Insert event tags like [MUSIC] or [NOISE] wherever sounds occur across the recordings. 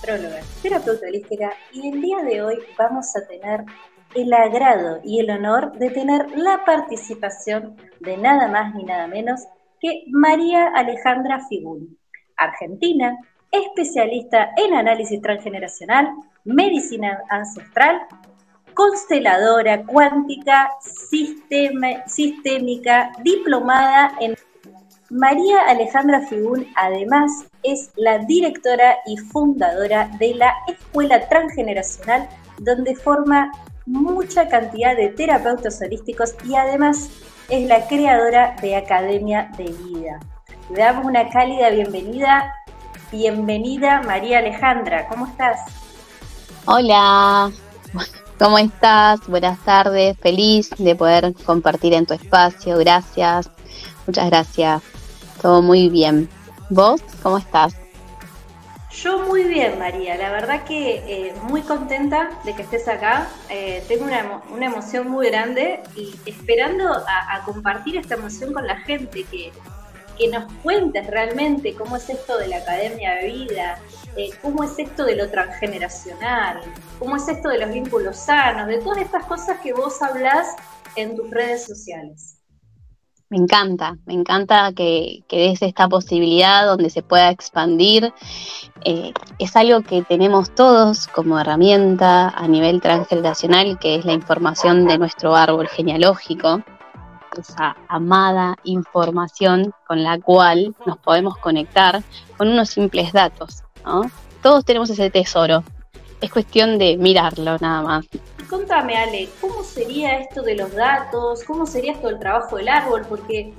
astróloga, terapeuta y el día de hoy vamos a tener el agrado y el honor de tener la participación de nada más ni nada menos que María Alejandra Figún, argentina, especialista en análisis transgeneracional, medicina ancestral, consteladora cuántica, sistémica, diplomada en María Alejandra Figún además es la directora y fundadora de la Escuela Transgeneracional, donde forma mucha cantidad de terapeutas holísticos y además es la creadora de Academia de Vida. Le damos una cálida bienvenida. Bienvenida María Alejandra, ¿cómo estás? Hola, ¿cómo estás? Buenas tardes, feliz de poder compartir en tu espacio, gracias, muchas gracias. Todo muy bien. ¿Vos cómo estás? Yo muy bien, María. La verdad que eh, muy contenta de que estés acá. Eh, tengo una, una, emoción muy grande y esperando a, compartir esta emoción con la gente, que, que, nos cuentes realmente cómo es esto de la Academia de Vida, eh, cómo es esto de lo transgeneracional, cómo es esto de los vínculos sanos, de todas estas cosas que vos hablás en tus redes sociales. Me encanta, me encanta que, des esta posibilidad donde se pueda expandir. Eh, es algo que tenemos todos como herramienta a nivel transgeneracional, que es la información de nuestro árbol genealógico, esa amada información con la cual nos podemos conectar con unos simples datos. Todos tenemos ese tesoro, es cuestión de mirarlo nada más. Contame, Ale, ¿cómo sería esto de los datos? ¿Cómo sería esto del trabajo del árbol? Porque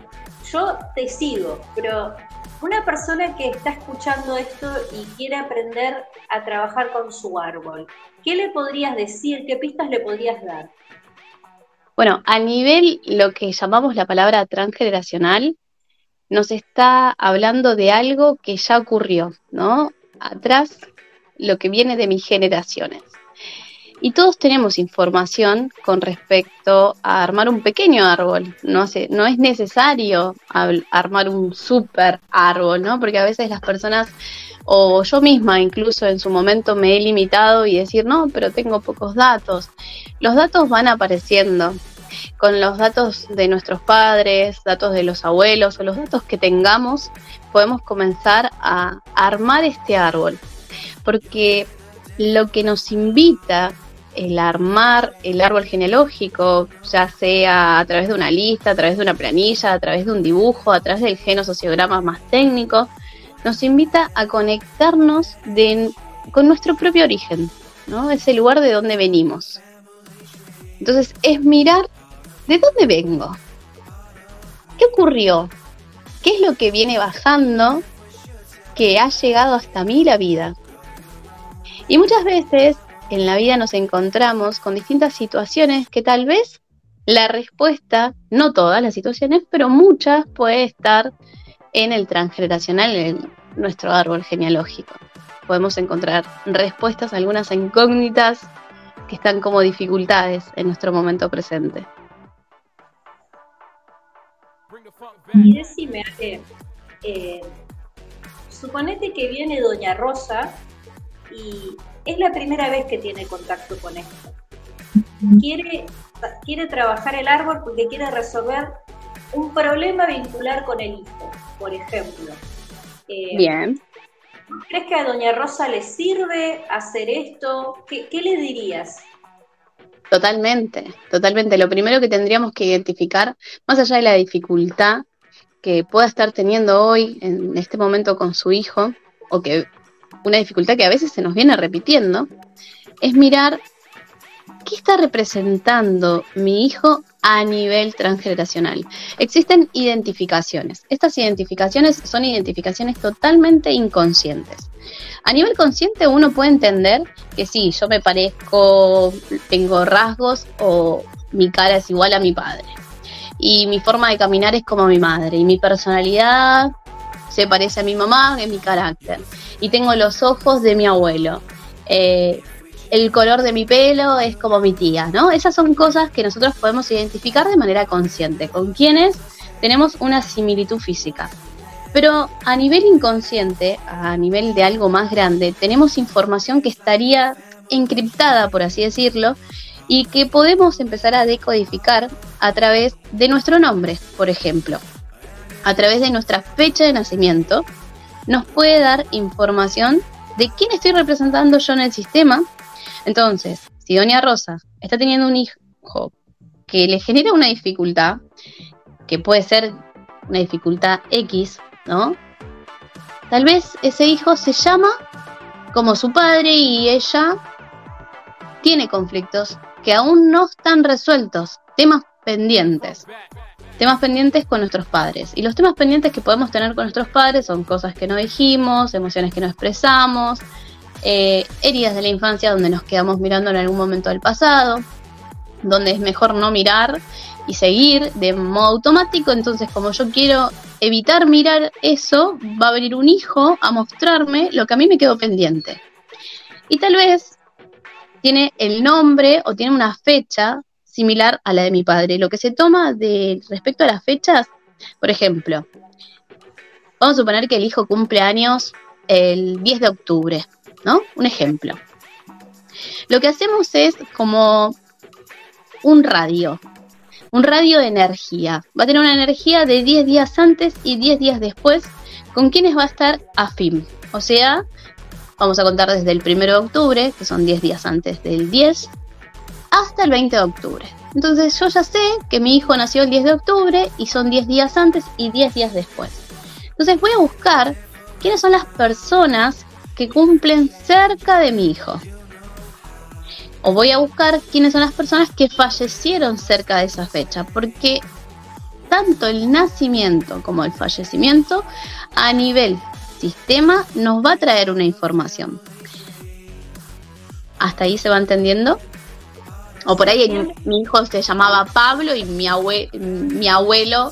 yo te sigo, pero una persona que está escuchando esto y quiere aprender a trabajar con su árbol, ¿qué le podrías decir? ¿Qué pistas le podrías dar? Bueno, a nivel lo que llamamos la palabra transgeneracional, nos está hablando de algo que ya ocurrió, ¿no? Atrás lo que viene de mis generaciones. Y todos tenemos información con respecto a armar un pequeño árbol. No, no es necesario armar un super árbol, ¿no? Porque a veces las personas, o yo misma incluso en su momento me he limitado y decir, no, pero tengo pocos datos. Los datos van apareciendo. Con los datos de nuestros padres, datos de los abuelos o los datos que tengamos, podemos comenzar a armar este árbol porque lo que nos invita el armar el árbol genealógico, ya sea a través de una lista, a través de una planilla, a través de un dibujo, a través del genosociograma más técnico, nos invita a conectarnos con nuestro propio origen, ¿no? Ese lugar de donde venimos. Entonces es mirar de dónde vengo. ¿Qué ocurrió? ¿Qué es lo que viene bajando que ha llegado hasta mí la vida? Y muchas veces en la vida nos encontramos con distintas situaciones que tal vez la respuesta, no todas las situaciones, pero muchas puede estar en el transgeneracional, en nuestro árbol genealógico. Podemos encontrar respuestas a algunas incógnitas que están como dificultades en nuestro momento presente. Y decime, eh, suponete que viene Doña Rosa y es la primera vez que tiene contacto con esto. Quiere, quiere trabajar el árbol porque quiere resolver un problema vincular con el hijo, por ejemplo. Eh, Bien. ¿Crees que a Doña Rosa le sirve hacer esto? ¿Qué, le dirías? Totalmente, totalmente. Lo primero que tendríamos que identificar, más allá de la dificultad que pueda estar teniendo hoy en este momento con su hijo, o que una dificultad que a veces se nos viene repitiendo, es mirar qué está representando mi hijo a nivel transgeneracional. Existen identificaciones. Estas identificaciones son identificaciones totalmente inconscientes. A nivel consciente uno puede entender que sí, yo me parezco, tengo rasgos o mi cara es igual a mi padre. Y mi forma de caminar es como mi madre. Y mi personalidad se parece a mi mamá, es mi carácter. Y tengo los ojos de mi abuelo. Eh, el color de mi pelo es como mi tía, ¿no? Esas son cosas que nosotros podemos identificar de manera consciente, con quienes tenemos una similitud física. Pero a nivel inconsciente, a nivel de algo más grande, tenemos información que estaría encriptada, por así decirlo, y que podemos empezar a decodificar a través de nuestro nombre, por ejemplo. A través de nuestra fecha de nacimiento, nos puede dar información de quién estoy representando yo en el sistema. Entonces, si Doña Rosa está teniendo un hijo que le genera una dificultad, que puede ser una dificultad X, ¿no? Tal vez ese hijo se llama como su padre y ella tiene conflictos que aún no están resueltos, temas pendientes. Temas pendientes con nuestros padres. Y los temas pendientes que podemos tener con nuestros padres son cosas que no dijimos, emociones que no expresamos, eh, heridas de la infancia donde nos quedamos mirando en algún momento del pasado, donde es mejor no mirar y seguir de modo automático. Entonces, como yo quiero evitar mirar eso, va a venir un hijo a mostrarme lo que a mí me quedó pendiente. Y tal vez tiene el nombre o tiene una fecha similar a la de mi padre. Lo que se toma de respecto a las fechas, por ejemplo, vamos a suponer que el hijo cumple años el 10 de octubre, ¿no? Un ejemplo. Lo que hacemos es como un radio, un radio de energía. Va a tener una energía de 10 días antes y 10 días después, con quienes va a estar afín. O sea, vamos a contar desde el 1 de octubre, que son 10 días antes del 10, hasta el 20 de octubre. Entonces yo ya sé que mi hijo nació el 10 de octubre y son 10 días antes y 10 días después. Entonces voy a buscar quiénes son las personas que cumplen cerca de mi hijo o voy a buscar quiénes son las personas que fallecieron cerca de esa fecha, porque tanto el nacimiento como el fallecimiento a nivel sistema nos va a traer una información. ¿Hasta ahí se va entendiendo? O por ahí mi hijo se llamaba Pablo y mi, mi abuelo,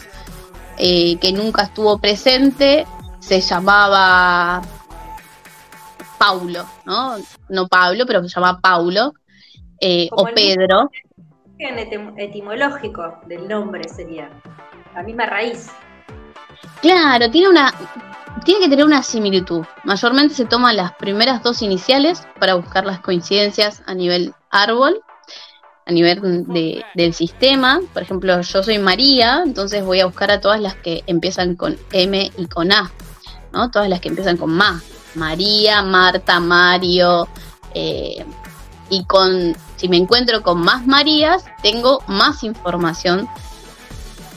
eh, que nunca estuvo presente, se llamaba Paulo, ¿no? No Pablo, pero se llama Paulo. Eh, o Pedro. etimológico del nombre sería, la misma raíz. Claro, tiene una tiene que tener una similitud. Mayormente se toman las primeras dos iniciales para buscar las coincidencias a nivel árbol, a nivel del sistema. Por ejemplo, yo soy María, entonces voy a buscar a todas las que empiezan con M y con A, ¿no? Todas las que empiezan con MA. María, Marta, Mario, eh, y con si me encuentro con más Marías, tengo más información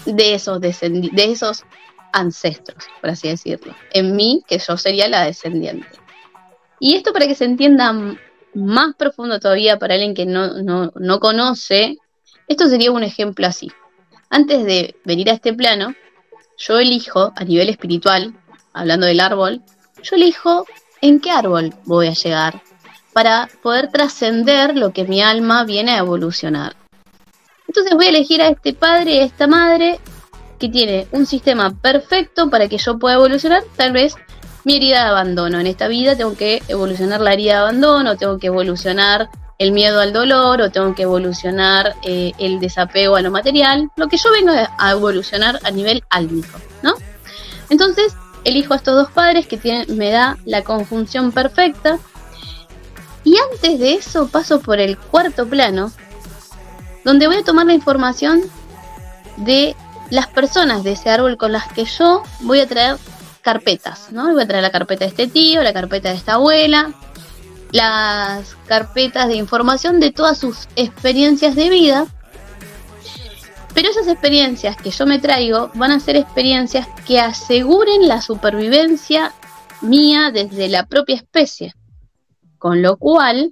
de esos, de esos ancestros, por así decirlo, en mí, que yo sería la descendiente. Y esto para que se entienda más profundo todavía para alguien que no, no, no conoce, esto sería un ejemplo así. Antes de venir a este plano, yo elijo a nivel espiritual, hablando del árbol, yo elijo en qué árbol voy a llegar, para poder trascender lo que mi alma viene a evolucionar. Entonces voy a elegir a este padre y a esta madre que tiene un sistema perfecto para que yo pueda evolucionar, tal vez mi herida de abandono. En esta vida tengo que evolucionar la herida de abandono, tengo que evolucionar el miedo al dolor o tengo que evolucionar eh, el desapego a lo material, lo que yo vengo a evolucionar a nivel álmico, ¿no? Entonces elijo a estos dos padres que me da la conjunción perfecta y antes de eso paso por el cuarto plano, donde voy a tomar la información de las personas de ese árbol con las que yo voy a traer carpetas, ¿no? Voy a traer la carpeta de este tío, la carpeta de esta abuela, las carpetas de información de todas sus experiencias de vida. Pero esas experiencias que yo me traigo van a ser experiencias que aseguren la supervivencia mía desde la propia especie. Con lo cual,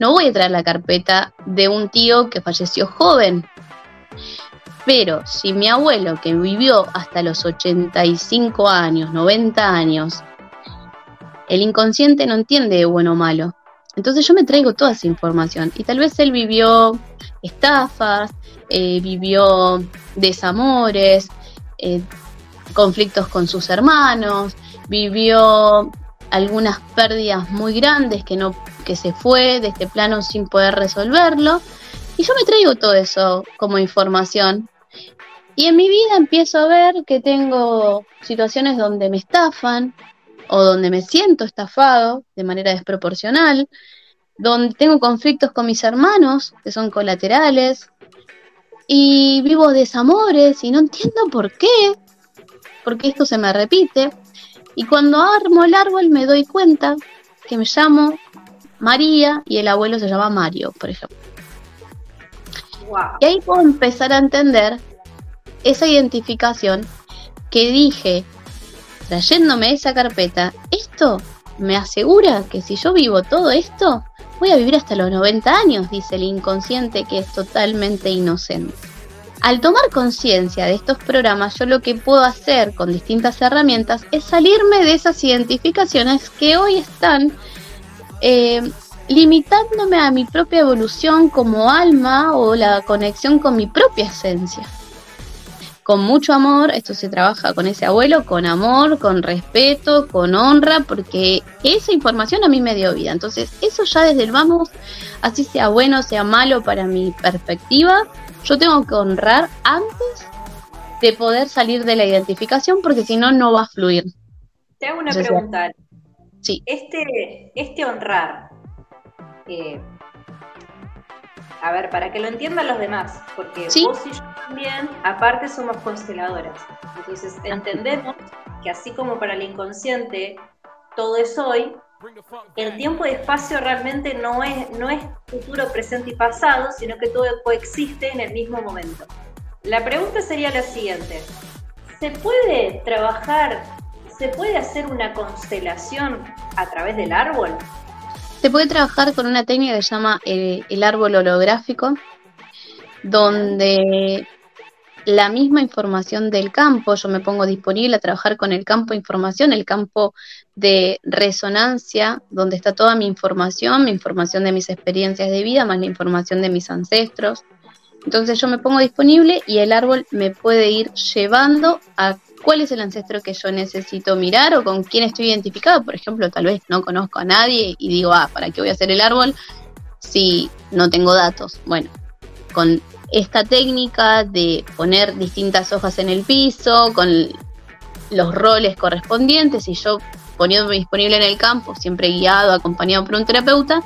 no voy a traer la carpeta de un tío que falleció joven. Pero si mi abuelo, que vivió hasta los 85 años, 90 años, el inconsciente no entiende de bueno o malo. Entonces yo me traigo toda esa información. Y tal vez él vivió estafas, eh, vivió desamores, eh, conflictos con sus hermanos, vivió algunas pérdidas muy grandes que no que se fue de este plano sin poder resolverlo. Y yo me traigo todo eso como información y en mi vida empiezo a ver que tengo situaciones donde me estafan, o donde me siento estafado de manera desproporcional, donde tengo conflictos con mis hermanos que son colaterales y vivo desamores y no entiendo por qué, porque esto se me repite. Y cuando armo el árbol me doy cuenta que me llamo María y el abuelo se llama Mario, por ejemplo. Y ahí puedo empezar a entender esa identificación que dije trayéndome esa carpeta, esto me asegura que si yo vivo todo esto, voy a vivir hasta los 90 años, dice el inconsciente que es totalmente inocente. Al tomar conciencia de estos programas, yo lo que puedo hacer con distintas herramientas es salirme de esas identificaciones que hoy están eh, limitándome a mi propia evolución como alma o la conexión con mi propia esencia con mucho amor, esto se trabaja con ese abuelo, con amor, con respeto, con honra, porque esa información a mí me dio vida. Entonces, eso ya desde el vamos, así sea bueno, sea malo para mi perspectiva, yo tengo que honrar antes de poder salir de la identificación, porque si no, no va a fluir. Te hago una pregunta. Sí. Este, este honrar, a ver, para que lo entiendan los demás, porque vos y yo también, aparte somos consteladoras. Entonces entendemos que así como para el inconsciente todo es hoy, el tiempo y espacio realmente no es, no es futuro, presente y pasado, sino que todo coexiste en el mismo momento. La pregunta sería la siguiente. ¿Se puede trabajar, se puede hacer una constelación a través del árbol? Se puede trabajar con una técnica que se llama eh, el, árbol holográfico, donde la misma información del campo, yo me pongo disponible a trabajar con el campo de información, el campo de resonancia, donde está toda mi información, mi información de mis experiencias de vida, más la información de mis ancestros. Entonces yo me pongo disponible y el árbol me puede ir llevando a cuál es el ancestro que yo necesito mirar o con quién estoy identificado. Por ejemplo, tal vez no conozco a nadie y digo, ah, ¿para qué voy a hacer el árbol si no tengo datos? Bueno, con esta técnica de poner distintas hojas en el piso, con los roles correspondientes y yo poniéndome disponible en el campo, siempre guiado, acompañado por un terapeuta,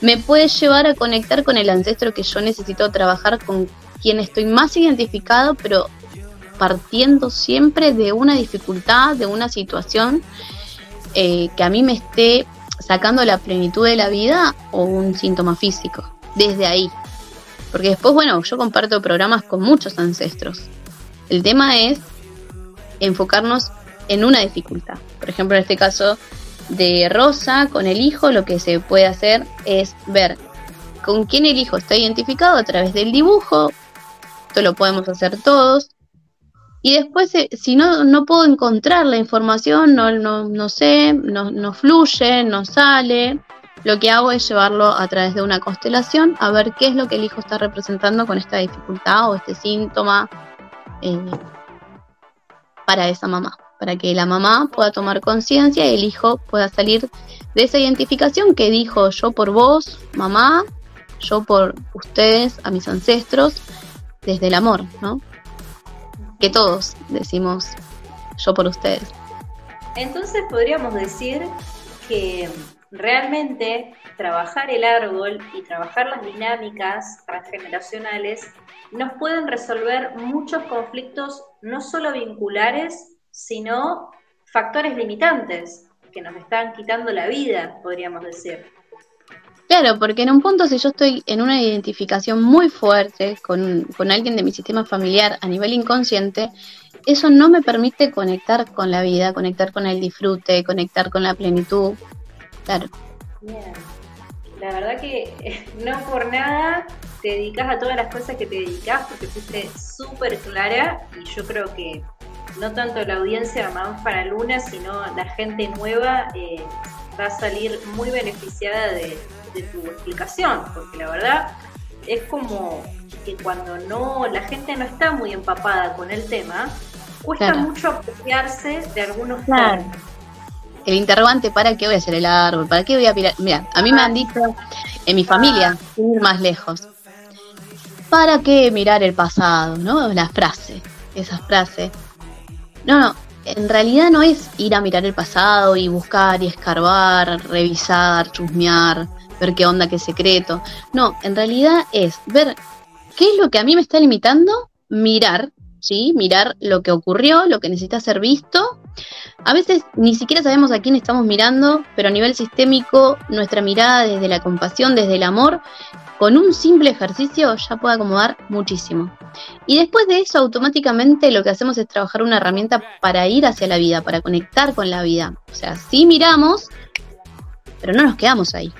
me puede llevar a conectar con el ancestro que yo necesito trabajar, con quien estoy más identificado, pero partiendo siempre de una dificultad, de una situación eh, que a mí me esté sacando la plenitud de la vida o un síntoma físico, desde ahí. Porque después, bueno, yo comparto programas con muchos ancestros. El tema es enfocarnos en una dificultad. Por ejemplo, en este caso de Rosa, con el hijo, lo que se puede hacer es ver con quién el hijo está identificado a través del dibujo. Esto lo podemos hacer todos. Y después, eh, si no, no puedo encontrar la información, no, no, no sé, no, no fluye, no sale, lo que hago es llevarlo a través de una constelación a ver qué es lo que el hijo está representando con esta dificultad o este síntoma eh, para esa mamá, para que la mamá pueda tomar conciencia y el hijo pueda salir de esa identificación que dijo yo por vos, mamá, yo por ustedes, a mis ancestros, desde el amor, ¿no? Que todos decimos yo por ustedes. Entonces podríamos decir que realmente trabajar el árbol y trabajar las dinámicas transgeneracionales nos pueden resolver muchos conflictos, no solo vinculares, sino factores limitantes. que nos están quitando la vida, podríamos decir. Claro, porque en un punto si yo estoy en una identificación muy fuerte con, con alguien de mi sistema familiar a nivel inconsciente, eso no me permite conectar con la vida, conectar con el disfrute, conectar con la plenitud. Claro. La verdad que [LAUGHS] no por nada te dedicas a todas las cosas que te dedicas porque fuiste súper clara y yo creo que no tanto la audiencia más para Luna, sino la gente nueva eh, va a salir muy beneficiada de, tu explicación, porque la verdad es como que cuando no la gente no está muy empapada con el tema, cuesta mucho apropiarse de algunos claro. El interrogante, ¿para qué voy a hacer el árbol? ¿Para qué voy a mirar? Mira, a mí me han dicho en mi familia, ir más lejos. ¿Para qué mirar el pasado? ¿No? La frase, esa frase. No, no, en realidad no es ir a mirar el pasado y buscar y escarbar, revisar, chusmear, ver qué onda, qué secreto. No, en realidad es ver qué es lo que a mí me está limitando, mirar, ¿sí? Mirar lo que ocurrió, lo que necesita ser visto. A veces ni siquiera sabemos a quién estamos mirando, pero a nivel sistémico, nuestra mirada desde la compasión, desde el amor, con un simple ejercicio ya puede acomodar muchísimo. Y después de eso, automáticamente lo que hacemos es trabajar una herramienta para ir hacia la vida, para conectar con la vida. O sea, sí miramos, pero no nos quedamos ahí.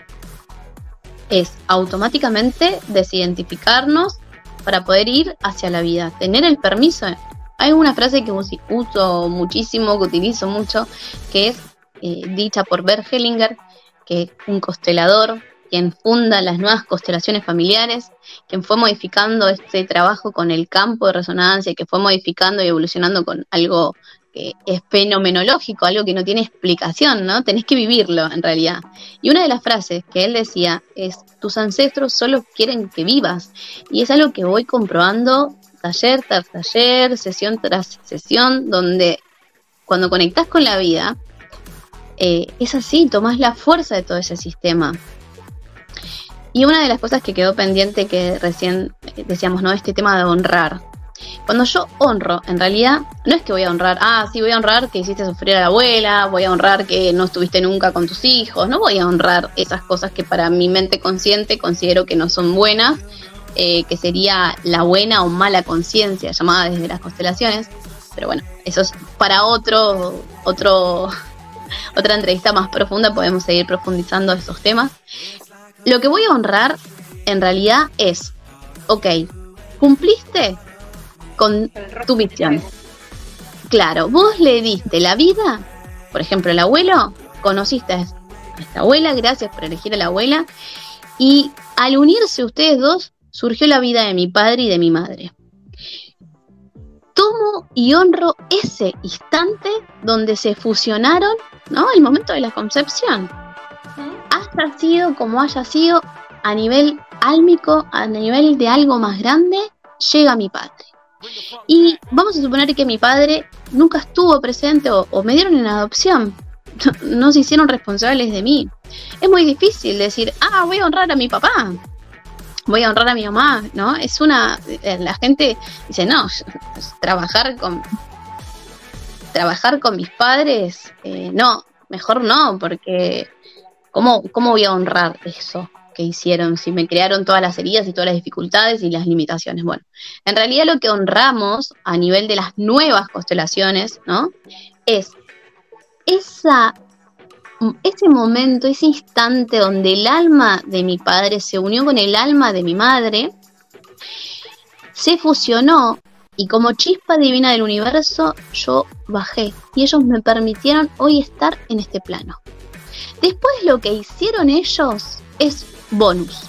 Es automáticamente desidentificarnos para poder ir hacia la vida, tener el permiso. Hay una frase que uso muchísimo, que utilizo mucho, que es eh, dicha por Bert Hellinger, que es un constelador quien funda las nuevas constelaciones familiares, quien fue modificando este trabajo con el campo de resonancia, que fue modificando y evolucionando con algo que es fenomenológico, algo que no tiene explicación, ¿no? Tenés que vivirlo en realidad. Y una de las frases que él decía es, tus ancestros solo quieren que vivas. Y es algo que voy comprobando taller tras taller, sesión tras sesión, donde cuando conectas con la vida, eh, es así, tomás la fuerza de todo ese sistema. Y una de las cosas que quedó pendiente que recién decíamos, ¿no? Este tema de honrar. Cuando yo honro, en realidad, no es que voy a honrar, ah, sí, voy a honrar que hiciste sufrir a la abuela, voy a honrar que no estuviste nunca con tus hijos, no voy a honrar esas cosas que para mi mente consciente considero que no son buenas, eh, que sería la buena o mala conciencia llamada desde las constelaciones. Pero bueno, eso es para otro, otro, [LAUGHS] otra entrevista más profunda, podemos seguir profundizando esos temas. Lo que voy a honrar en realidad es, ok, cumpliste con tu misión. Claro, vos le diste la vida, por ejemplo, el abuelo, conociste a esta abuela, gracias por elegir a la abuela, y al unirse ustedes dos, surgió la vida de mi padre y de mi madre. Tomo y honro ese instante donde se fusionaron, ¿no? El momento de la concepción haya sido como haya sido, a nivel álmico, a nivel de algo más grande, llega mi padre. Y vamos a suponer que mi padre nunca estuvo presente o, me dieron en adopción, [LAUGHS] no, se hicieron responsables de mí. Es muy difícil decir, ah, voy a honrar a mi papá, voy a honrar a mi mamá, ¿no? Es una, eh, la gente dice, no, trabajar con, trabajar con mis padres, eh, no, mejor no, porque ¿Cómo, voy a honrar eso que hicieron si me crearon todas las heridas y todas las dificultades y las limitaciones? Bueno, en realidad lo que honramos a nivel de las nuevas constelaciones, ¿no? Es esa, ese momento, ese instante donde el alma de mi padre se unió con el alma de mi madre, se fusionó y como chispa divina del universo yo bajé y ellos me permitieron hoy estar en este plano. Después lo que hicieron ellos es bonus.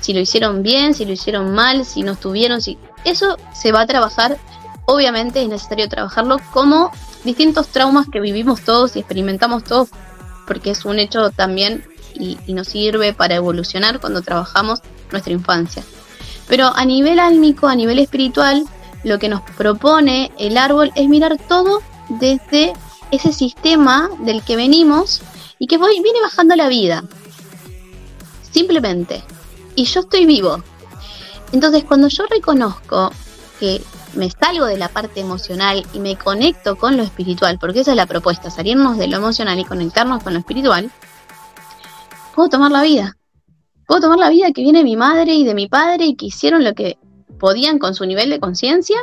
Si lo hicieron bien, si lo hicieron mal, si no estuvieron, si eso se va a trabajar. Obviamente es necesario trabajarlo como distintos traumas que vivimos todos y experimentamos todos, porque es un hecho también y, y nos sirve para evolucionar cuando trabajamos nuestra infancia. Pero a nivel álmico, a nivel espiritual, lo que nos propone el árbol es mirar todo desde ese sistema del que venimos y que viene bajando la vida. Simplemente. Y yo estoy vivo. Entonces, cuando yo reconozco que me salgo de la parte emocional y me conecto con lo espiritual, porque esa es la propuesta, salirnos de lo emocional y conectarnos con lo espiritual, puedo tomar la vida. Puedo tomar la vida que viene de mi madre y de mi padre y que hicieron lo que podían con su nivel de conciencia,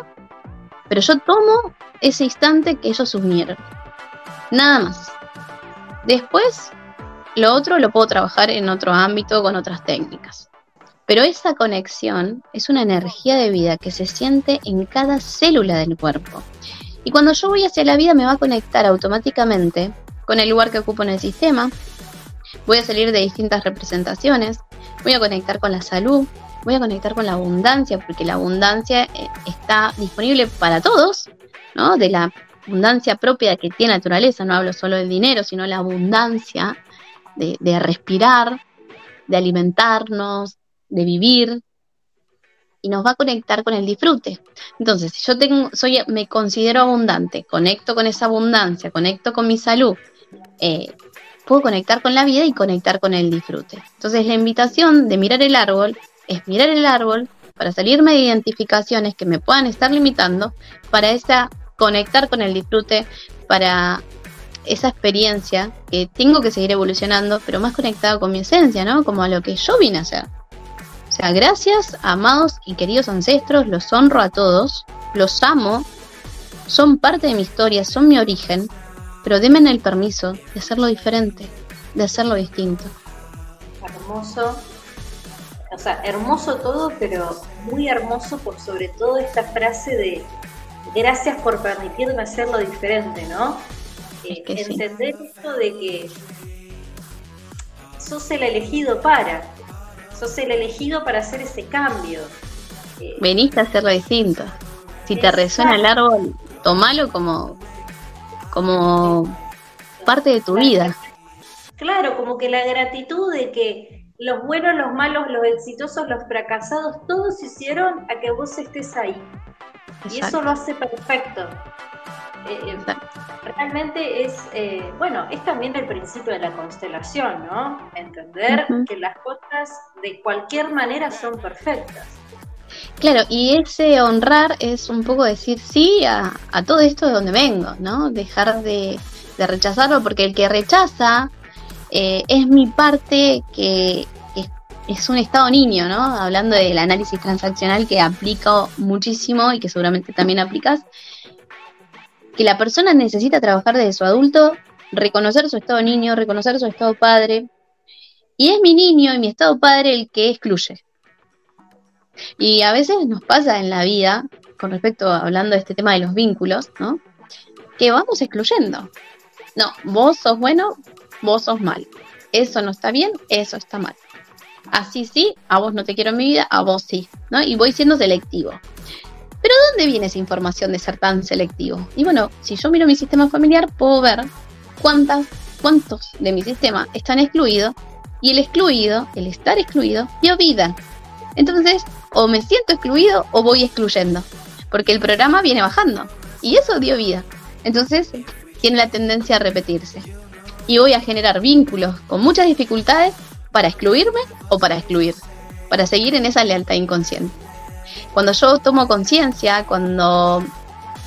pero yo tomo ese instante que ellos unieron. Nada más. Después, lo otro lo puedo trabajar en otro ámbito con otras técnicas. Pero esa conexión es una energía de vida que se siente en cada célula del cuerpo. Y cuando yo voy hacia la vida me va a conectar automáticamente con el lugar que ocupo en el sistema. Voy a salir de distintas representaciones. Voy a conectar con la salud. Voy a conectar con la abundancia, porque la abundancia eh, está disponible para todos, ¿no? De la abundancia propia que tiene naturaleza, no hablo solo del dinero, sino la abundancia de, respirar, de alimentarnos, de vivir y nos va a conectar con el disfrute. Entonces, si yo tengo, soy, me considero abundante, conecto con esa abundancia, conecto con mi salud, eh, puedo conectar con la vida y conectar con el disfrute. Entonces, la invitación de mirar el árbol es mirar el árbol para salirme de identificaciones que me puedan estar limitando, para esa conectar con el disfrute, para esa experiencia que tengo que seguir evolucionando, pero más conectado con mi esencia, ¿no? Como a lo que yo vine a hacer. O sea, gracias, amados y queridos ancestros, los honro a todos, los amo, son parte de mi historia, son mi origen, pero denme el permiso de hacerlo diferente, de hacerlo distinto. Hermoso, o sea, hermoso todo, pero muy hermoso por sobre todo esta frase de gracias por permitirme hacerlo diferente, ¿no? Eh, entender esto de que sos el elegido para, sos el elegido para hacer ese cambio. Eh, Veniste a hacerlo distinto. Si te resuena el árbol, tomalo como, como parte de tu vida. Claro, como que la gratitud de que los buenos, los malos, los exitosos, los fracasados, todos hicieron a que vos estés ahí. Y eso lo hace perfecto. Eh, eh, realmente es, eh, bueno, es también el principio de la constelación, ¿no? Entender que las cosas de cualquier manera son perfectas. Claro, y ese honrar es un poco decir sí a, todo esto de donde vengo, ¿no? Dejar de, rechazarlo, porque el que rechaza es mi parte que, es un estado niño, ¿no? Hablando del análisis transaccional que aplico muchísimo y que seguramente también aplicas, que la persona necesita trabajar desde su adulto, reconocer su estado niño, reconocer su estado padre, y es mi niño y mi estado padre el que excluye. Y a veces nos pasa en la vida, con respecto a hablando de este tema de los vínculos, ¿no? Que vamos excluyendo. No, vos sos bueno, vos sos mal. Eso no está bien, eso está mal. Así sí, a vos no te quiero en mi vida, a vos sí, ¿no? Y voy siendo selectivo. Pero ¿dónde viene esa información de ser tan selectivo? Y bueno, si yo miro mi sistema familiar, puedo ver cuántas, cuántos de mi sistema están excluidos y el excluido, el estar excluido, dio vida. Entonces, o me siento excluido o voy excluyendo, porque el programa viene bajando y eso dio vida. Entonces, tiene la tendencia a repetirse. Y voy a generar vínculos con muchas dificultades para excluirme o para excluir, para seguir en esa lealtad inconsciente. Cuando yo tomo conciencia, cuando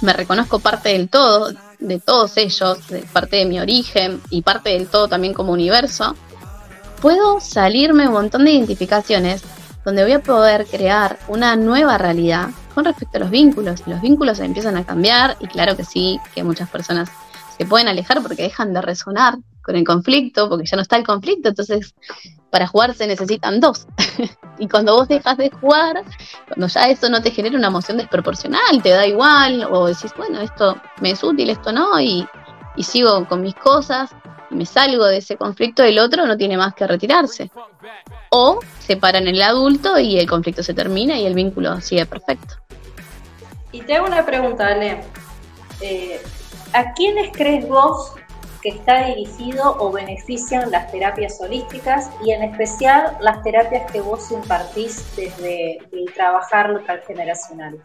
me reconozco parte del todo, de todos ellos, parte de mi origen y parte del todo también como universo, puedo salirme un montón de identificaciones donde voy a poder crear una nueva realidad con respecto a los vínculos. Los vínculos empiezan a cambiar y claro que sí, que muchas personas se pueden alejar porque dejan de resonar con el conflicto, porque ya no está el conflicto, entonces para jugar se necesitan dos. [LAUGHS] y cuando vos dejas de jugar, cuando ya eso no te genera una emoción desproporcional, te da igual, o decís, bueno, esto me es útil, esto no, y, y sigo con mis cosas, me salgo de ese conflicto, el otro no tiene más que retirarse. O se paran el adulto y el conflicto se termina y el vínculo sigue perfecto. Y te hago una pregunta, Ale. Eh, ¿A quiénes crees vos que está dirigido o benefician las terapias holísticas y en especial las terapias que vos impartís desde el trabajar transgeneracional.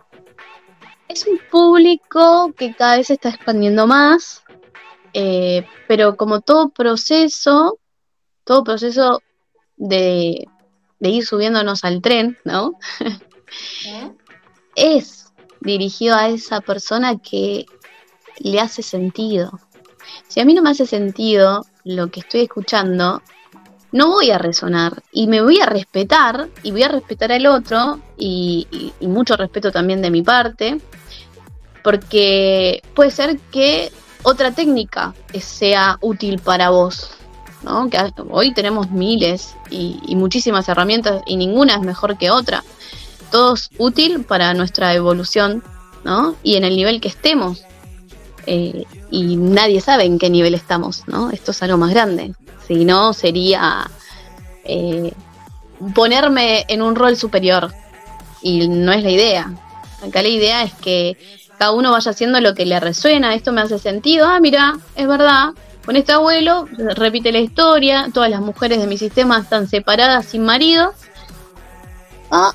Es un público que cada vez se está expandiendo más, eh, pero como todo proceso, todo proceso de, ir subiéndonos al tren, ¿no? ¿Eh? es dirigido a esa persona que le hace sentido. Si a mí no me hace sentido lo que estoy escuchando, no voy a resonar y me voy a respetar y voy a respetar al otro y, mucho respeto también de mi parte, porque puede ser que otra técnica sea útil para vos, ¿no? Que hoy tenemos miles y, muchísimas herramientas y ninguna es mejor que otra. Todo es útil para nuestra evolución, ¿no? Y en el nivel que estemos. Eh, y nadie sabe en qué nivel estamos, ¿no? Esto es algo más grande. Si no, sería eh, ponerme en un rol superior. Y no es la idea. Acá la idea es que cada uno vaya haciendo lo que le resuena. Esto me hace sentido. Ah, mira, es verdad. Con este abuelo repite la historia. Todas las mujeres de mi sistema están separadas sin marido. Ah,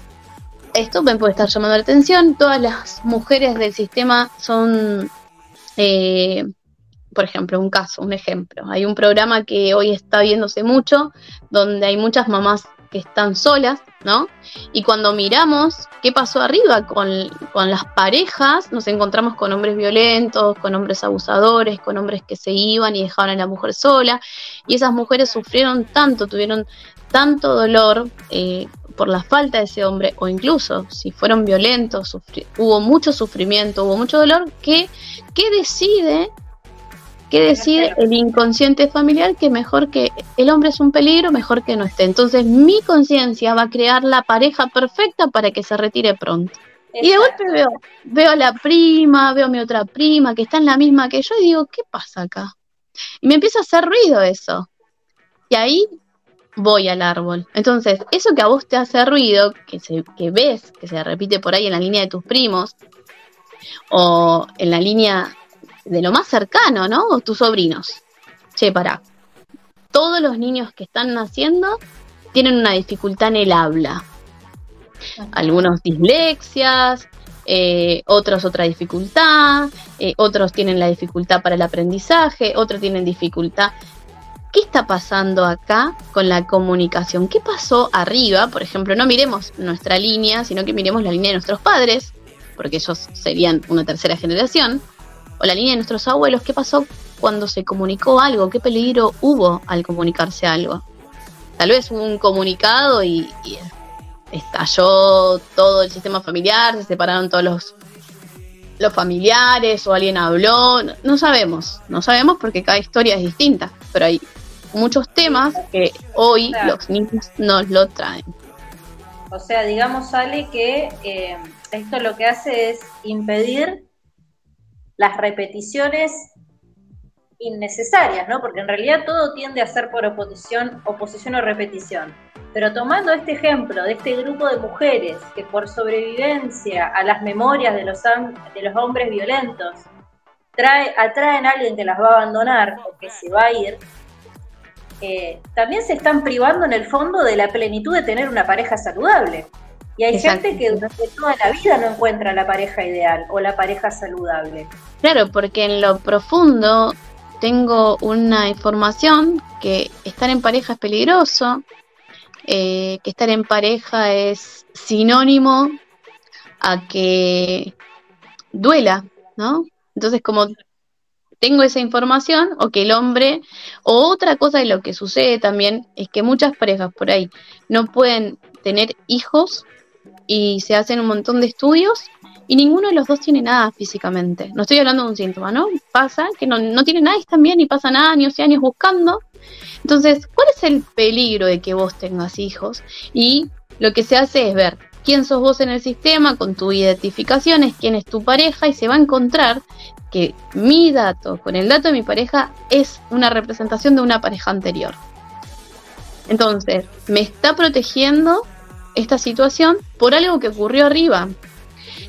esto me puede estar llamando la atención. Todas las mujeres del sistema son eh, por ejemplo, un caso, un ejemplo. Hay un programa que hoy está viéndose mucho, donde hay muchas mamás que están solas, ¿no? Y cuando miramos qué pasó arriba con, las parejas, nos encontramos con hombres violentos, con hombres abusadores, con hombres que se iban y dejaban a la mujer sola. Y esas mujeres sufrieron tanto, tuvieron tanto dolor eh, por la falta de ese hombre, o incluso si fueron violentos, hubo mucho sufrimiento, hubo mucho dolor, que, que decide ¿Qué decir el inconsciente familiar que mejor que el hombre es un peligro, mejor que no esté? Entonces mi conciencia va a crear la pareja perfecta para que se retire pronto. Y de golpe veo, veo a la prima, veo a mi otra prima que está en la misma que yo y digo, ¿qué pasa acá? Y me empieza a hacer ruido eso. Y ahí voy al árbol. Entonces, eso que a vos te hace ruido, que, se, que ves, que se repite por ahí en la línea de tus primos, o en la línea de lo más cercano, ¿no? O tus sobrinos. Che, para. Todos los niños que están naciendo tienen una dificultad en el habla. Algunos dislexias, eh, otros otra dificultad, eh, otros tienen la dificultad para el aprendizaje, otros tienen dificultad. ¿Qué está pasando acá con la comunicación? ¿Qué pasó arriba? Por ejemplo, no miremos nuestra línea, sino que miremos la línea de nuestros padres, porque ellos serían una tercera generación o la línea de nuestros abuelos, ¿qué pasó cuando se comunicó algo? ¿Qué peligro hubo al comunicarse algo? Tal vez hubo un comunicado y, estalló todo el sistema familiar, se separaron todos los, los familiares o alguien habló, no, sabemos, no sabemos porque cada historia es distinta, pero hay muchos temas que hoy los niños nos lo traen. O sea, digamos, Ale, que eh, esto lo que hace es impedir las repeticiones innecesarias, ¿no? Porque en realidad todo tiende a ser por oposición, oposición o repetición. Pero tomando este ejemplo de este grupo de mujeres que por sobrevivencia a las memorias de los, de los hombres violentos trae, atraen a alguien que las va a abandonar o que se va a ir, eh, también se están privando en el fondo de la plenitud de tener una pareja saludable. Y hay gente que durante toda la vida no encuentra la pareja ideal o la pareja saludable. Claro, porque en lo profundo tengo una información que estar en pareja es peligroso, eh, que estar en pareja es sinónimo a que duela, ¿no? Entonces, como tengo esa información, o que el hombre, o otra cosa de lo que sucede también, es que muchas parejas por ahí no pueden tener hijos y se hacen un montón de estudios y ninguno de los dos tiene nada físicamente. No estoy hablando de un síntoma, ¿no? Pasa que no, no tiene nada y están bien y pasan años y años buscando. Entonces, ¿cuál es el peligro de que vos tengas hijos? Y lo que se hace es ver quién sos vos en el sistema, con tu identificación, es quién es tu pareja y se va a encontrar que mi dato con el dato de mi pareja es una representación de una pareja anterior. Entonces, me está protegiendo esta situación por algo que ocurrió arriba.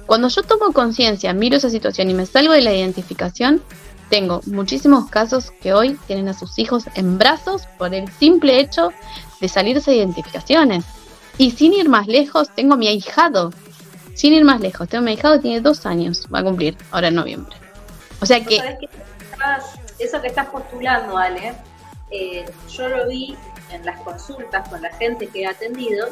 Cuando yo tomo conciencia, miro esa situación y me salgo de la identificación, tengo muchísimos casos que hoy tienen a sus hijos en brazos por el simple hecho de salirse de identificaciones. Y sin ir más lejos, tengo mi ahijado. Sin ir más lejos, tengo mi ahijado que tiene dos años, va a cumplir ahora en noviembre. O sea que... eso que estás postulando, Ale, eh, yo lo vi en las consultas con la gente que he atendido,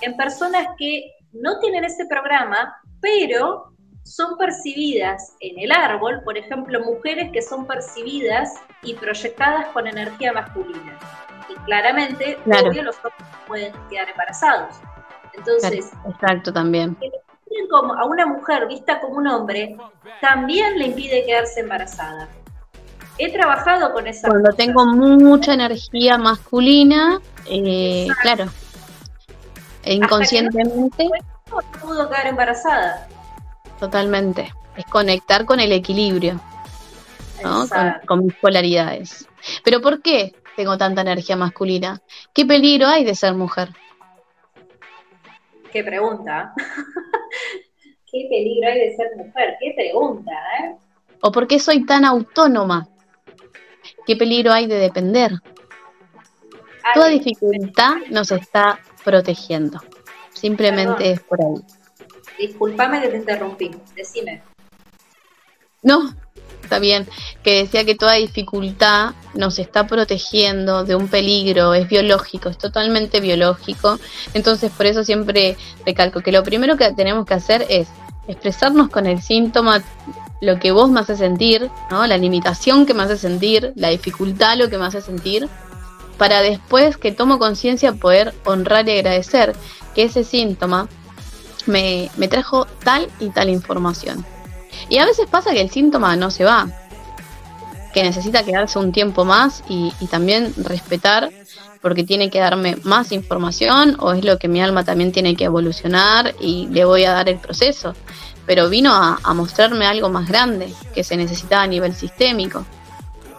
en personas que no tienen ese programa, pero son percibidas en el árbol, por ejemplo, mujeres que son percibidas y proyectadas con energía masculina. Y claramente, los hombres pueden quedar embarazados. Entonces, exacto también. Como a una mujer vista como un hombre, también le impide quedarse embarazada. He trabajado con esa. Cuando tengo mucha energía masculina, eh, claro, e inconscientemente. No pudo quedar embarazada. Totalmente. Es conectar con el equilibrio, ¿no? Con, mis polaridades. Pero ¿por qué tengo tanta energía masculina? ¿Qué peligro hay de ser mujer? Qué pregunta. [LAUGHS] ¿Qué peligro hay de ser mujer? Qué pregunta, ¿eh? ¿O por qué soy tan autónoma? ¿Qué peligro hay de depender? Toda dificultad nos está protegiendo. Simplemente es por ahí. Disculpame que te interrumpí, decime. No, está bien, que decía que toda dificultad nos está protegiendo de un peligro, es biológico, es totalmente biológico. Entonces, por eso siempre recalco que lo primero que tenemos que hacer es expresarnos con el síntoma, lo que vos me hace sentir, ¿no? la limitación que me hace sentir, la dificultad, lo que me hace sentir, para después que tomo conciencia poder honrar y agradecer que ese síntoma me, trajo tal y tal información. Y a veces pasa que el síntoma no se va, que necesita quedarse un tiempo más y, también respetar porque tiene que darme más información o es lo que mi alma también tiene que evolucionar y le voy a dar el proceso. Pero vino a, mostrarme algo más grande que se necesitaba a nivel sistémico.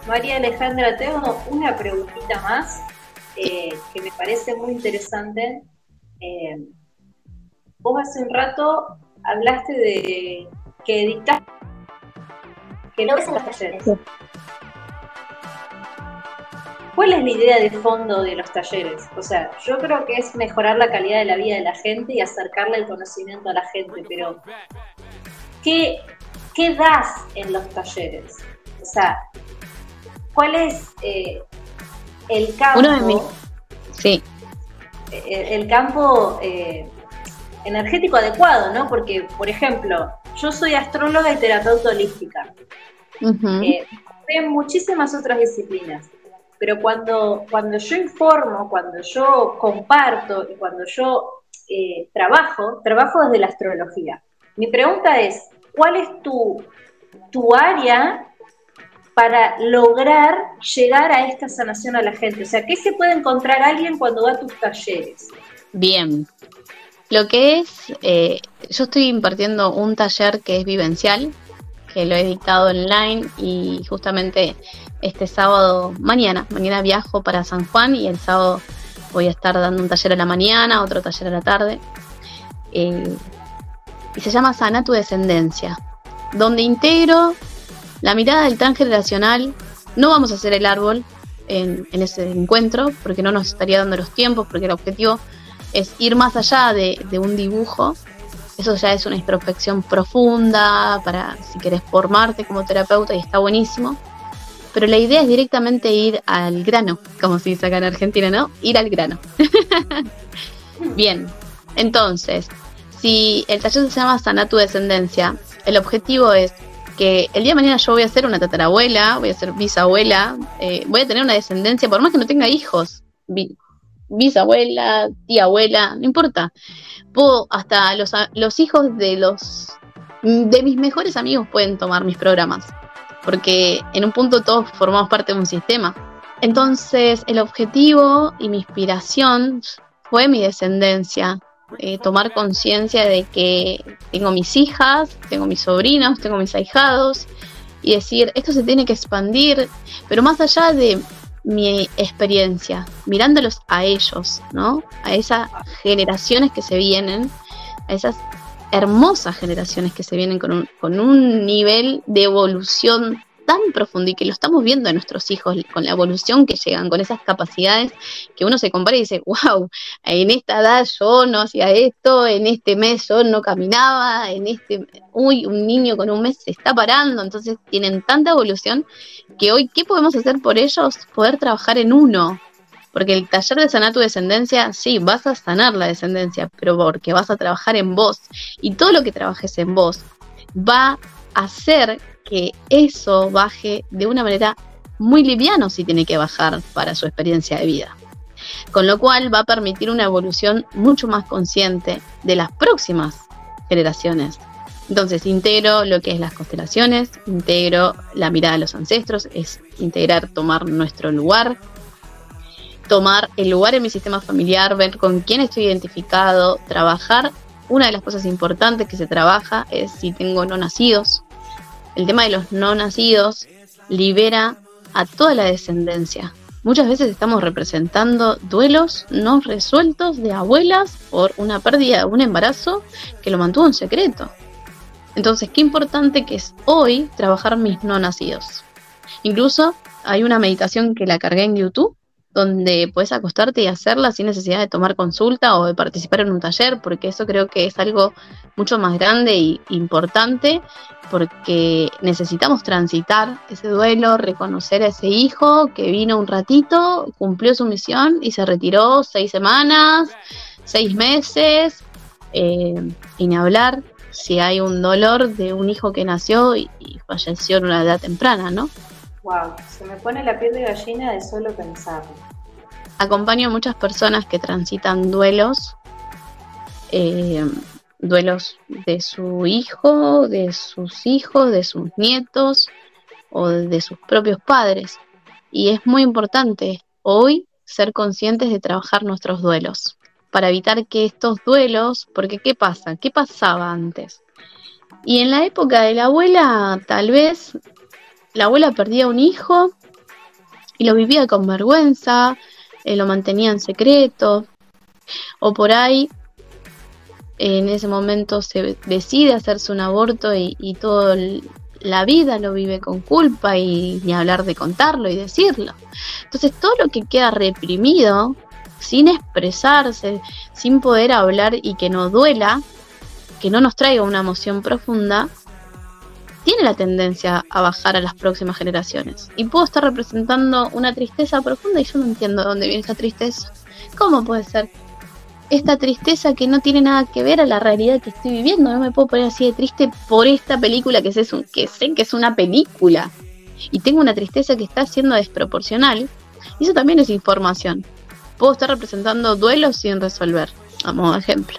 María Alejandra, tengo una preguntita más eh, que me parece muy interesante. Eh, vos hace un rato hablaste de que dictaste que no ves en los talleres. ¿Cuál es la idea de fondo de los talleres? O sea, yo creo que es mejorar la calidad de la vida de la gente y acercarle el conocimiento a la gente, pero ¿qué, qué das en los talleres? O sea, ¿cuál es eh, el campo? Uno de mis... Sí. El, campo eh, energético adecuado, ¿no? Porque, por ejemplo, yo soy astróloga y terapeuta holística. Eh, en muchísimas otras disciplinas. Pero cuando, cuando yo informo, cuando yo comparto y cuando yo eh, trabajo, trabajo desde la astrología. Mi pregunta es, ¿cuál es tu, tu área para lograr llegar a esta sanación a la gente? O sea, ¿qué se puede encontrar alguien cuando va a tus talleres? Bien, lo que es, eh, yo estoy impartiendo un taller que es vivencial, que lo he dictado online y justamente este sábado, mañana, mañana viajo para San Juan y el sábado voy a estar dando un taller a la mañana, otro taller a la tarde. Eh, y se llama Sana tu descendencia, donde integro la mirada del transgeneracional. No vamos a hacer el árbol en, en ese encuentro porque no nos estaría dando los tiempos, porque el objetivo es ir más allá de, un dibujo. Eso ya es una introspección profunda para si querés formarte como terapeuta y está buenísimo. Pero la idea es directamente ir al grano, como se dice acá en Argentina, ¿no? Ir al grano. [LAUGHS] Bien, entonces, si el taller se llama Sana tu descendencia, el objetivo es que el día de mañana yo voy a ser una tatarabuela, voy a ser bisabuela, eh, voy a tener una descendencia, por más que no tenga hijos, bisabuela, tía abuela, no importa. Puedo, hasta los, los hijos de los de mis mejores amigos pueden tomar mis programas, porque en un punto todos formamos parte de un sistema. Entonces, el objetivo y mi inspiración fue mi descendencia, eh, tomar conciencia de que tengo mis hijas, tengo mis sobrinos, tengo mis ahijados, y decir, esto se tiene que expandir, pero más allá de mi experiencia, mirándolos a ellos, ¿no? A esas generaciones que se vienen, a esas hermosas generaciones que se vienen con un, con un nivel de evolución tan profundo y que lo estamos viendo en nuestros hijos, con la evolución que llegan, con esas capacidades que uno se compara y dice, wow, en esta edad yo no hacía esto, en este mes yo no caminaba, en este, uy, un niño con un mes se está parando, entonces tienen tanta evolución que hoy, ¿qué podemos hacer por ellos? Poder trabajar en uno, porque el taller de sanar tu descendencia, sí, vas a sanar la descendencia, pero porque vas a trabajar en vos. Y todo lo que trabajes en vos va a hacer que eso baje de una manera muy liviano si tiene que bajar para su experiencia de vida. Con lo cual va a permitir una evolución mucho más consciente de las próximas generaciones. Entonces integro lo que es las constelaciones, integro la mirada de los ancestros, es integrar, tomar nuestro lugar, tomar el lugar en mi sistema familiar, ver con quién estoy identificado, trabajar. Una de las cosas importantes que se trabaja es si tengo no nacidos. El tema de los no nacidos libera a toda la descendencia. Muchas veces estamos representando duelos no resueltos de abuelas por una pérdida, un embarazo que lo mantuvo en secreto. Entonces, qué importante que es hoy trabajar mis no nacidos. Incluso hay una meditación que la cargué en YouTube donde puedes acostarte y hacerla sin necesidad de tomar consulta o de participar en un taller, porque eso creo que es algo mucho más grande e importante, porque necesitamos transitar ese duelo, reconocer a ese hijo que vino un ratito, cumplió su misión y se retiró seis semanas, seis meses, eh, hablar si hay un dolor de un hijo que nació y, y falleció en una edad temprana, ¿no? Wow, se me pone la piel de gallina de solo pensarlo. Acompaño a muchas personas que transitan duelos, eh, duelos de su hijo, de sus hijos, de sus nietos o de sus propios padres. Y es muy importante hoy ser conscientes de trabajar nuestros duelos para evitar que estos duelos, porque ¿qué pasa? ¿Qué pasaba antes? Y en la época de la abuela, tal vez la abuela perdía un hijo y lo vivía con vergüenza, eh, lo mantenía en secreto, o por ahí en ese momento se decide hacerse un aborto y, y toda la vida lo vive con culpa y ni hablar de contarlo y decirlo. Entonces todo lo que queda reprimido, sin expresarse, sin poder hablar y que no duela, que no nos traiga una emoción profunda, tiene la tendencia a bajar a las próximas generaciones. Y puedo estar representando una tristeza profunda y yo no entiendo de dónde viene esa tristeza. ¿Cómo puede ser? Esta tristeza que no tiene nada que ver a la realidad que estoy viviendo. No me puedo poner así de triste por esta película que sé, que sé que es una película. Y tengo una tristeza que está siendo desproporcional. Y eso también es información. Puedo estar representando duelos sin resolver, a modo ejemplo.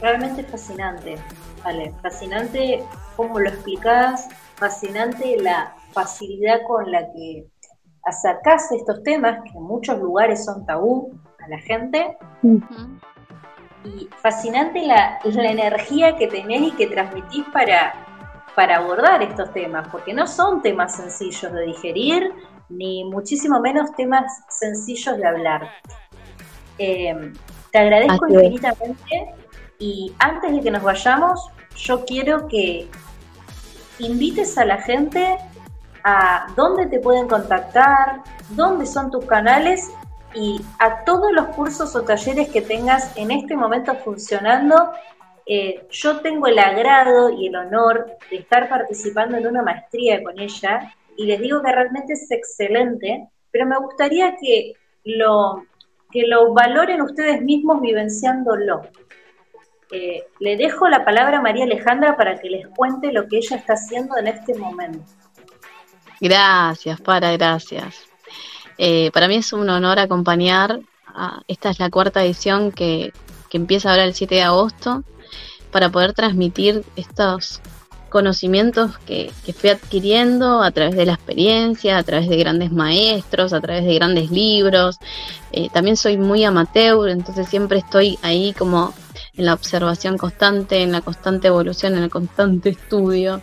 Realmente fascinante, vale, fascinante cómo lo explicás, fascinante la facilidad con la que acercás estos temas que en muchos lugares son tabú a la gente. Y fascinante la, la, energía que tenés y que transmitís para, para abordar estos temas, porque no son temas sencillos de digerir, ni muchísimo menos temas sencillos de hablar. Eh, te agradezco infinitamente y antes de que nos vayamos, yo quiero que invites a la gente a dónde te pueden contactar, dónde son tus canales y a todos los cursos o talleres que tengas en este momento funcionando. Eh, yo tengo el agrado y el honor de estar participando en una maestría con ella y les digo que realmente es excelente, pero me gustaría que lo, que lo valoren ustedes mismos vivenciándolo. Eh, le dejo la palabra a María Alejandra para que les cuente lo que ella está haciendo en este momento. Gracias, para, gracias. Eh, para mí es un honor acompañar. A, esta es la cuarta edición que, que empieza ahora el 7 de agosto para poder transmitir estos conocimientos que, que, fui adquiriendo a través de la experiencia, a través de grandes maestros, a través de grandes libros. Eh, también soy muy amateur, entonces siempre estoy ahí como en la observación constante, en la constante evolución, en el constante estudio.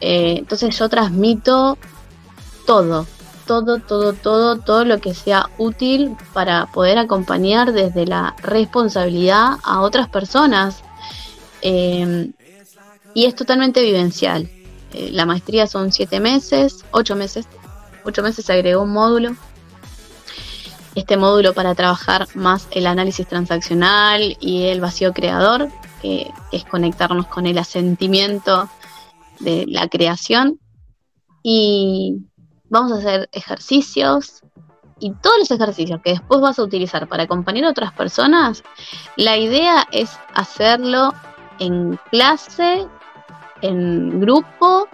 Eh, entonces yo transmito todo, todo, todo, todo, todo lo que sea útil para poder acompañar desde la responsabilidad a otras personas. Eh, y es totalmente vivencial. Eh, la maestría son siete meses, ocho meses. Ocho meses se agregó un módulo este módulo para trabajar más el análisis transaccional y el vacío creador, que es conectarnos con el asentimiento de la creación. Y vamos a hacer ejercicios y todos los ejercicios que después vas a utilizar para acompañar a otras personas, la idea es hacerlo en clase en grupo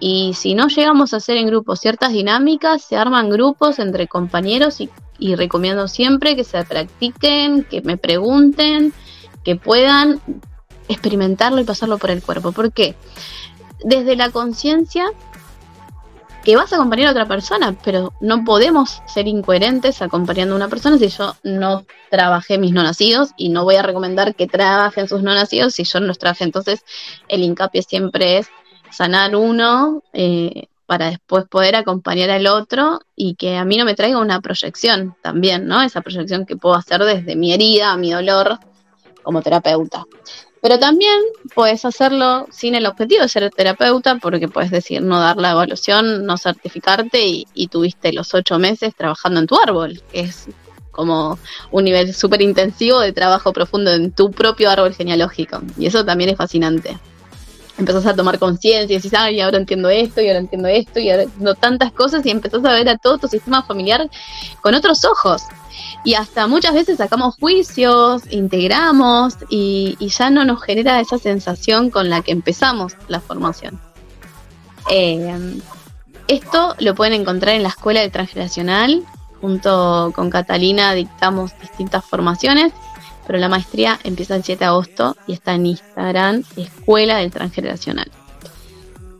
y si no llegamos a hacer en grupo ciertas dinámicas, se arman grupos entre compañeros y, y recomiendo siempre que se practiquen, que me pregunten, que puedan experimentarlo y pasarlo por el cuerpo. ¿Por qué? Desde la conciencia que vas a acompañar a otra persona, pero no podemos ser incoherentes acompañando a una persona si yo no trabajé mis no nacidos y no voy a recomendar que trabajen sus no nacidos si yo no los traje. Entonces, el hincapié siempre es sanar uno eh, para después poder acompañar al otro y que a mí no me traiga una proyección también, ¿no? Esa proyección que puedo hacer desde mi herida, mi dolor como terapeuta. Pero también puedes hacerlo sin el objetivo de ser terapeuta, porque puedes decir no dar la evaluación, no certificarte y, tuviste los ocho meses trabajando en tu árbol, que es como un nivel súper intensivo de trabajo profundo en tu propio árbol genealógico. Y eso también es fascinante. Empezás a tomar conciencia y decís, ay, ahora entiendo esto, y ahora entiendo esto, y ahora entiendo tantas cosas, y empezás a ver a todo tu sistema familiar con otros ojos y hasta muchas veces sacamos juicios, integramos y, ya no nos genera esa sensación con la que empezamos la formación. Eh, esto lo pueden encontrar en la Escuela del Transgeneracional. Junto con Catalina dictamos distintas formaciones, pero la maestría empieza el 7 de agosto y está en Instagram, Escuela del Transgeneracional.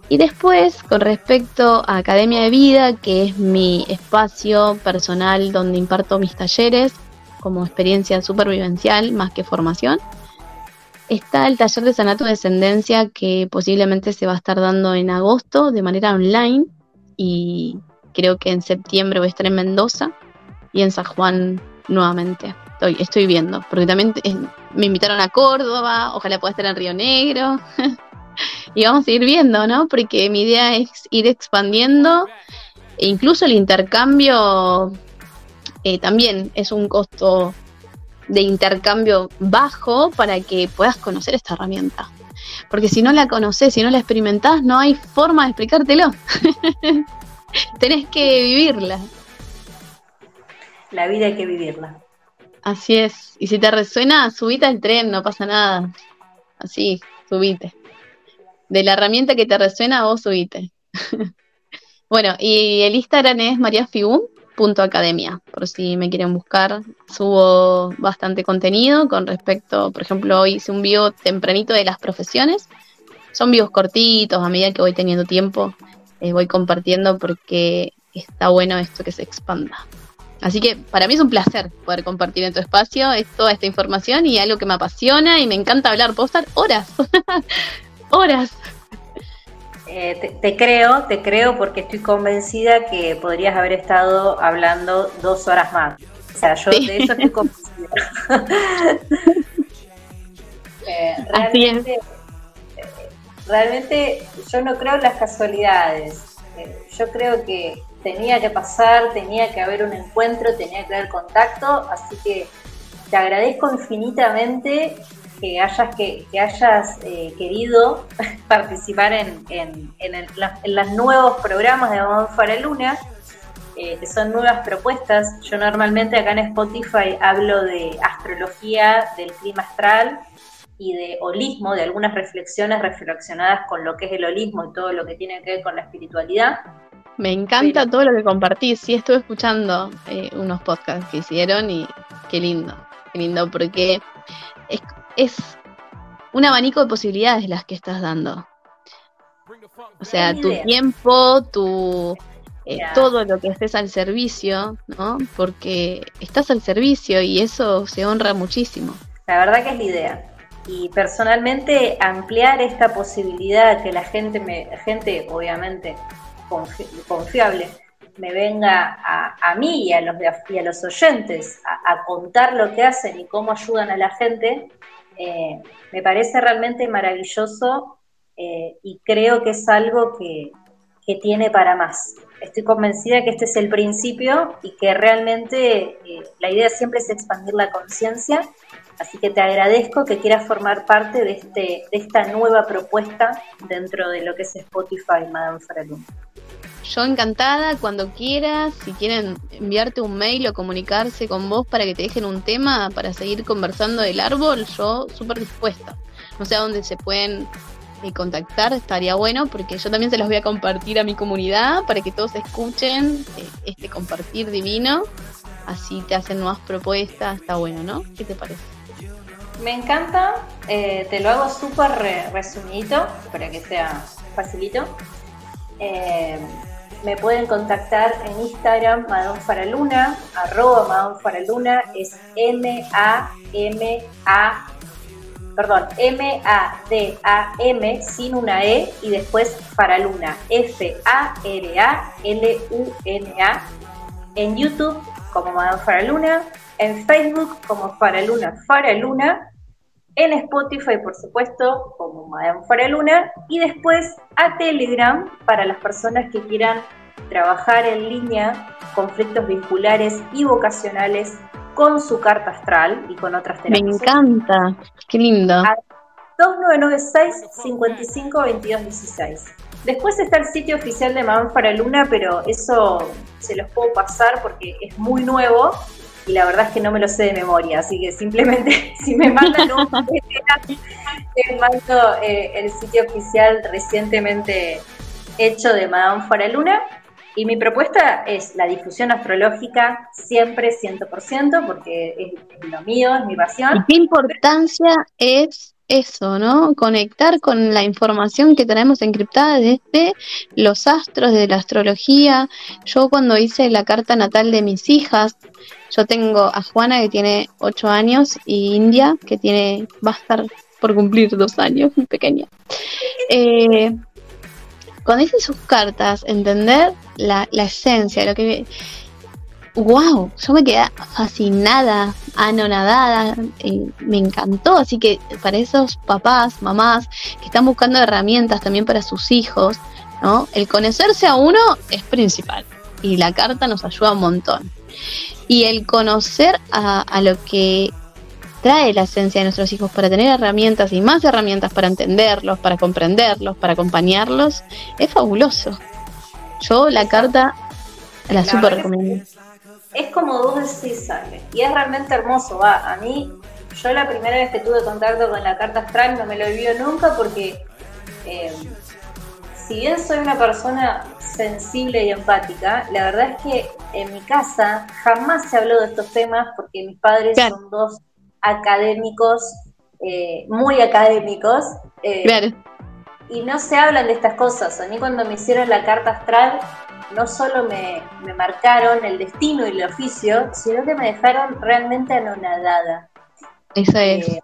Y después, con respecto a Academia de Vida, que es mi espacio personal donde imparto mis talleres como experiencia supervivencial más que formación, está el taller de sanato descendencia que posiblemente se va a estar dando en agosto de manera online y creo que en septiembre voy a estar en Mendoza y en San Juan nuevamente. Estoy, estoy viendo, porque también me invitaron a Córdoba, ojalá pueda estar en Río Negro. [LAUGHS] y vamos a ir viendo, ¿no? Porque mi idea es ir expandiendo e incluso el intercambio eh, también es un costo de intercambio bajo para que puedas conocer esta herramienta. Porque si no la conoces, si no la experimentás, no hay forma de explicártelo. [LAUGHS] Tenés que vivirla. La vida hay que vivirla. Así es. Y si te resuena, subite al tren, no pasa nada. Así, subite de la herramienta que te resuena, vos subite. [LAUGHS] bueno, y el Instagram es mariafigum.academia, por si me quieren buscar. Subo bastante contenido con respecto, por ejemplo, hoy hice un vivo tempranito de las profesiones. Son vivos cortitos, a medida que voy teniendo tiempo, eh, voy compartiendo porque está bueno esto que se expanda. Así que para mí es un placer poder compartir en tu espacio toda esta información y algo que me apasiona y me encanta hablar. Puedo estar horas [LAUGHS] horas. Eh, te, creo, te creo porque estoy convencida que podrías haber estado hablando dos horas más. O sea, yo de eso estoy convencida. [LAUGHS] Eh, realmente, eh, realmente yo no creo en las casualidades. yo creo que tenía que pasar, tenía que haber un encuentro, tenía que haber contacto, así que te agradezco infinitamente que hayas, que, hayas eh, querido [LAUGHS] participar en, en, en, los nuevos programas de Vamos para Luna, eh, que son nuevas propuestas. Yo normalmente acá en Spotify hablo de astrología, del clima astral y de holismo, de algunas reflexiones reflexionadas con lo que es el holismo y todo lo que tiene que ver con la espiritualidad. Me encanta todo lo que compartís. Sí, estuve escuchando eh, unos podcasts que hicieron y qué lindo, qué lindo, porque es, es un abanico de posibilidades las que estás dando. O sea, tu tiempo, tu eh, todo lo que estés al servicio, ¿no? Porque estás al servicio y eso se honra muchísimo. La verdad que es la idea. Y personalmente ampliar esta posibilidad que la gente, me, gente obviamente confiable, me venga a, mí y a los, y a los oyentes a, contar lo que hacen y cómo ayudan a la gente, eh, me parece realmente maravilloso eh, y creo que es algo que, tiene para más. Estoy convencida que este es el principio y que realmente eh, la idea siempre es expandir la conciencia, así que te agradezco que quieras formar parte de, este, de esta nueva propuesta dentro de lo que es Spotify, Madame Faralú. Yo encantada, cuando quieras, si quieren enviarte un mail o comunicarse con vos para que te dejen un tema para seguir conversando del árbol, yo súper dispuesta. No sé a dónde se pueden eh, contactar, estaría bueno, porque yo también se los voy a compartir a mi comunidad para que todos escuchen eh, este compartir divino. Así te hacen nuevas propuestas, está bueno, ¿no? ¿Qué te parece? Me encanta, eh, te lo hago súper resumidito para que sea facilito. me pueden contactar en Instagram, Madon Faraluna, arroba es M-A-M-A perdón, M-A-D-A-M sin una E y después Faraluna, F-A-R-A-L-U-N-A. En YouTube como Madame Faraluna, en Facebook como Faraluna Faraluna, en Spotify por supuesto como Madame Faraluna y después a Telegram para las personas que quieran trabajar en línea conflictos vinculares y vocacionales con su carta astral y con otras terapias. Me encanta, qué lindo. 2996 55 Después está el sitio oficial de Madame para Luna, pero eso se los puedo pasar porque es muy nuevo y la verdad es que no me lo sé de memoria, así que simplemente [LAUGHS] si me mandan un [LAUGHS] [LAUGHS] les mando eh, el sitio oficial recientemente hecho de Madame para Luna y mi propuesta es la difusión astrológica siempre 100%, porque es, lo mío, es mi pasión. ¿Y qué importancia es eso, ¿no? Conectar con la información que tenemos encriptada desde los astros, de la astrología. Yo cuando hice la carta natal de mis hijas, yo tengo a Juana que tiene 8 años y India que tiene, va a estar por cumplir dos años, muy [LAUGHS] pequeña. Eh, cuando hice sus cartas, entender la, esencia, lo que... ¡Wow! Yo me quedé fascinada, anonadada, eh, me encantó. Así que para esos papás, mamás que están buscando herramientas también para sus hijos, ¿no? El conocerse a uno es principal y la carta nos ayuda un montón. Y el conocer a, a lo que trae la esencia de nuestros hijos para tener herramientas y más herramientas para entenderlos, para comprenderlos, para acompañarlos, es fabuloso. Yo la carta la, super recomiendo. Es como vos decís, sale, y es realmente hermoso. Va, a mí, yo la primera vez que tuve contacto con la carta astral no me lo olvido nunca porque, eh, si bien soy una persona sensible y empática, la verdad es que en mi casa jamás se habló de estos temas porque mis padres son dos académicos, eh, muy académicos. Eh, y no se hablan de estas cosas. A mí cuando me hicieron la carta astral, no solo me, marcaron el destino y el oficio, sino que me dejaron realmente anonadada. Eso es. Eh,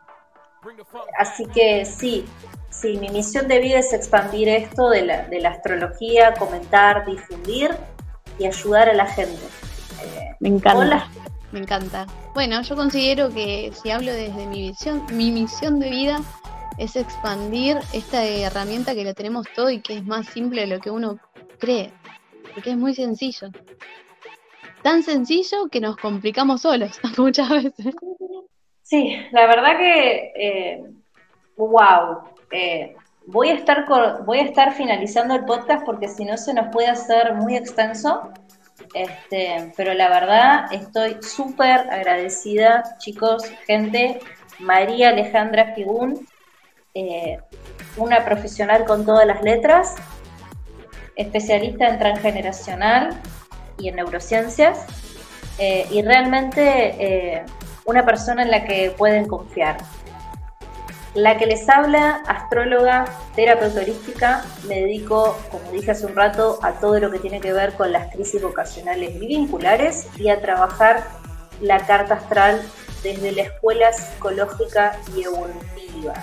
así que sí, sí, mi misión de vida es expandir esto de la, de la astrología, comentar, difundir y ayudar a la gente. me encanta. Me encanta. Bueno, yo considero que si hablo desde mi visión, mi misión de vida es expandir esta herramienta que la tenemos todo y que es más simple de lo que uno cree, porque es muy sencillo. Tan sencillo que nos complicamos solos [LAUGHS] muchas veces. Sí, la verdad que, wow, eh, eh, voy, a estar voy a estar finalizando el podcast porque si no se nos puede hacer muy extenso. Este, pero la verdad estoy súper agradecida, chicos, gente. María Alejandra Figún, eh, una profesional con todas las letras, especialista en transgeneracional y en neurociencias, eh, y realmente eh, una persona en la que pueden confiar. La que les habla, astróloga, terapeuta holística, me dedico, como dije hace un rato, a todo lo que tiene que ver con las crisis vocacionales y vinculares y a trabajar la carta astral desde la escuela psicológica y evolutiva.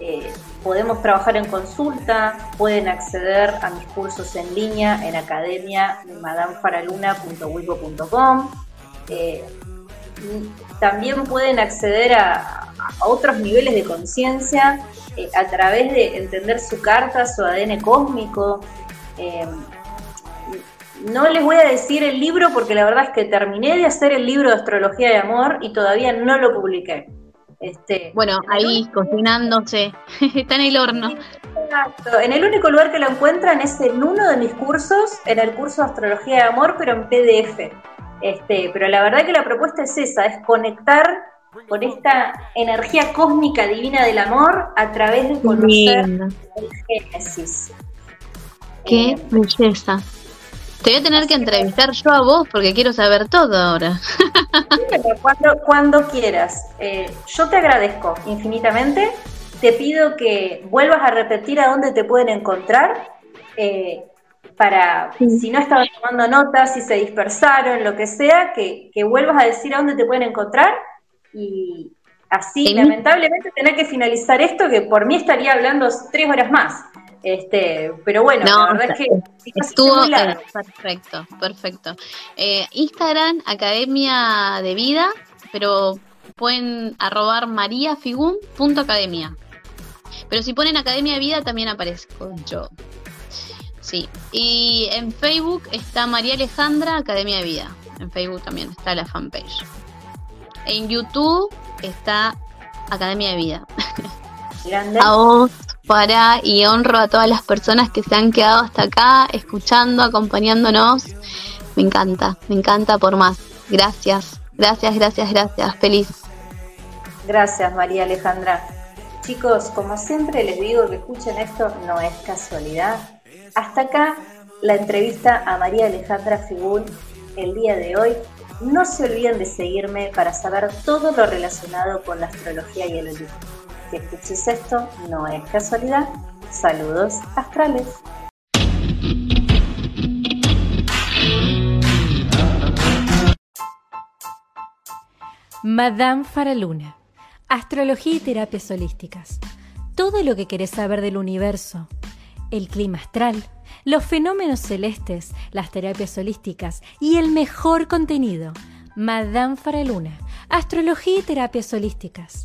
Eh, podemos trabajar en consulta, pueden acceder a mis cursos en línea en academia de madamfaraluna.wipo.com. Eh, también pueden acceder a, otros niveles de conciencia eh, a través de entender su carta, su ADN cósmico. No les voy a decir el libro porque la verdad es que terminé de hacer el libro de astrología de amor y todavía no lo publiqué. Este, bueno, ahí cocinándose, [LAUGHS] está en el horno. Exacto. En el único lugar que lo encuentran es en uno de mis cursos, en el curso de astrología de amor, pero en PDF. Este, pero la verdad que la propuesta es esa, es conectar por esta energía cósmica divina del amor a través de conocer el Génesis. Qué eh, belleza. Te voy a tener que entrevistar yo a vos porque quiero saber todo ahora. cuando, cuando quieras. Eh, yo te agradezco infinitamente. Te pido que vuelvas a repetir a dónde te pueden encontrar. Eh, para, si no estaban tomando notas, si se dispersaron, lo que sea, que, que vuelvas a decir a dónde te pueden encontrar y así, lamentablemente, tener que finalizar esto, que por mí estaría hablando tres horas más. Este, pero bueno, la verdad es que estuvo eh, perfecto, perfecto. Eh, Instagram, Academia de Vida, pero pueden arrobar mariafigun.academia. Pero si ponen Academia de Vida también aparezco yo. Sí. Y en Facebook está María Alejandra Academia de Vida. En Facebook también está la fanpage. En YouTube está Academia de Vida. A vos, para y honro a todas las personas que se han quedado hasta acá, escuchando, acompañándonos. Me encanta, me encanta por más. Gracias, gracias, gracias, gracias. Feliz. Gracias, María Alejandra. Chicos, como siempre les digo que escuchen esto, no es casualidad. Hasta acá la entrevista a María Alejandra Figul el día de hoy. No se olviden de seguirme para saber todo lo relacionado con la astrología y el olimpo. Escuches esto, no es casualidad. Saludos astrales. Madame Faraluna. Astrología y terapias holísticas. Todo lo que querés saber del universo. El clima astral los fenómenos celestes, las terapias holísticas y el mejor contenido. Madame Faraluna, astrología y terapias holísticas.